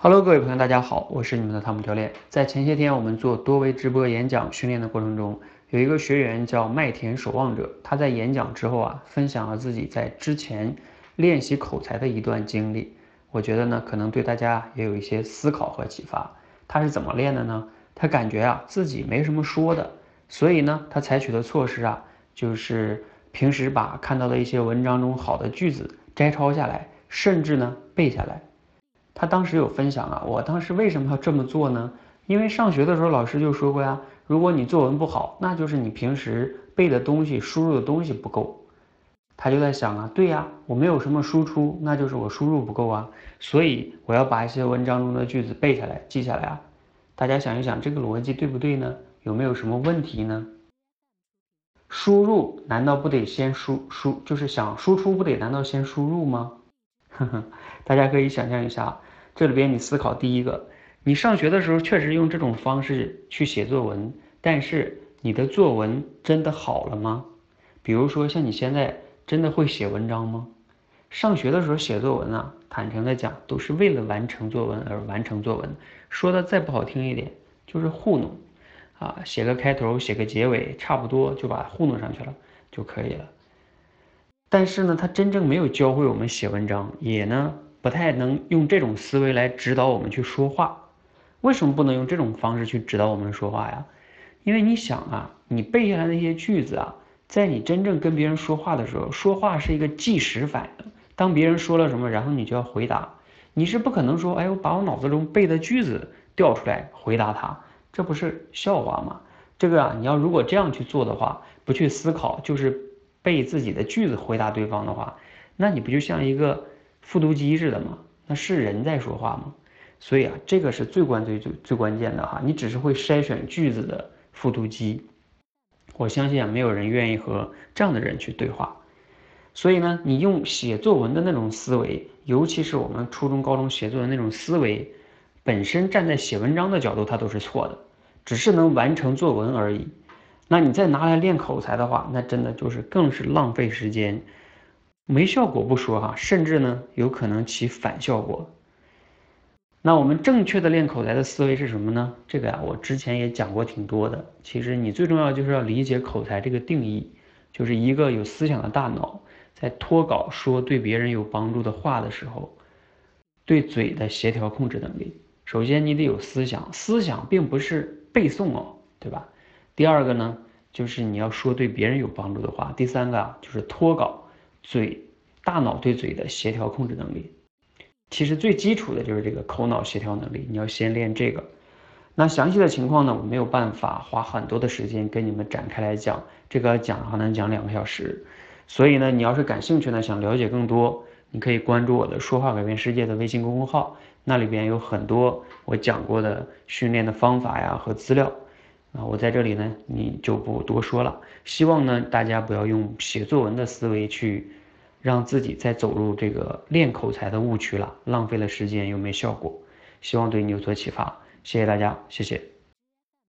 Hello，各位朋友，大家好，我是你们的汤姆教练。在前些天我们做多维直播演讲训练的过程中，有一个学员叫麦田守望者，他在演讲之后啊，分享了自己在之前练习口才的一段经历。我觉得呢，可能对大家也有一些思考和启发。他是怎么练的呢？他感觉啊自己没什么说的，所以呢，他采取的措施啊，就是平时把看到的一些文章中好的句子摘抄下来，甚至呢背下来。他当时有分享啊，我当时为什么要这么做呢？因为上学的时候老师就说过呀，如果你作文不好，那就是你平时背的东西、输入的东西不够。他就在想啊，对呀，我没有什么输出，那就是我输入不够啊，所以我要把一些文章中的句子背下来、记下来啊。大家想一想，这个逻辑对不对呢？有没有什么问题呢？输入难道不得先输输，就是想输出不得难道先输入吗？呵呵，大家可以想象一下。这里边你思考第一个，你上学的时候确实用这种方式去写作文，但是你的作文真的好了吗？比如说像你现在真的会写文章吗？上学的时候写作文啊，坦诚的讲，都是为了完成作文而完成作文，说的再不好听一点，就是糊弄，啊，写个开头，写个结尾，差不多就把它糊弄上去了就可以了。但是呢，他真正没有教会我们写文章，也呢。不太能用这种思维来指导我们去说话，为什么不能用这种方式去指导我们说话呀？因为你想啊，你背下来那些句子啊，在你真正跟别人说话的时候，说话是一个即时反应。当别人说了什么，然后你就要回答，你是不可能说，哎，我把我脑子中背的句子调出来回答他，这不是笑话吗？这个啊，你要如果这样去做的话，不去思考，就是背自己的句子回答对方的话，那你不就像一个？复读机似的嘛，那是人在说话吗？所以啊，这个是最关最最最关键的哈。你只是会筛选句子的复读机，我相信啊，没有人愿意和这样的人去对话。所以呢，你用写作文的那种思维，尤其是我们初中、高中写作文那种思维，本身站在写文章的角度，它都是错的，只是能完成作文而已。那你再拿来练口才的话，那真的就是更是浪费时间。没效果不说哈，甚至呢有可能起反效果。那我们正确的练口才的思维是什么呢？这个呀，我之前也讲过挺多的。其实你最重要就是要理解口才这个定义，就是一个有思想的大脑在脱稿说对别人有帮助的话的时候，对嘴的协调控制能力。首先你得有思想，思想并不是背诵哦，对吧？第二个呢，就是你要说对别人有帮助的话。第三个啊，就是脱稿。嘴、大脑对嘴的协调控制能力，其实最基础的就是这个口脑协调能力。你要先练这个。那详细的情况呢，我没有办法花很多的时间跟你们展开来讲。这个讲还能讲两个小时。所以呢，你要是感兴趣呢，想了解更多，你可以关注我的“说话改变世界”的微信公众号，那里边有很多我讲过的训练的方法呀和资料。啊，我在这里呢，你就不多说了。希望呢，大家不要用写作文的思维去让自己再走入这个练口才的误区了，浪费了时间又没效果。希望对你有所启发，谢谢大家，谢谢。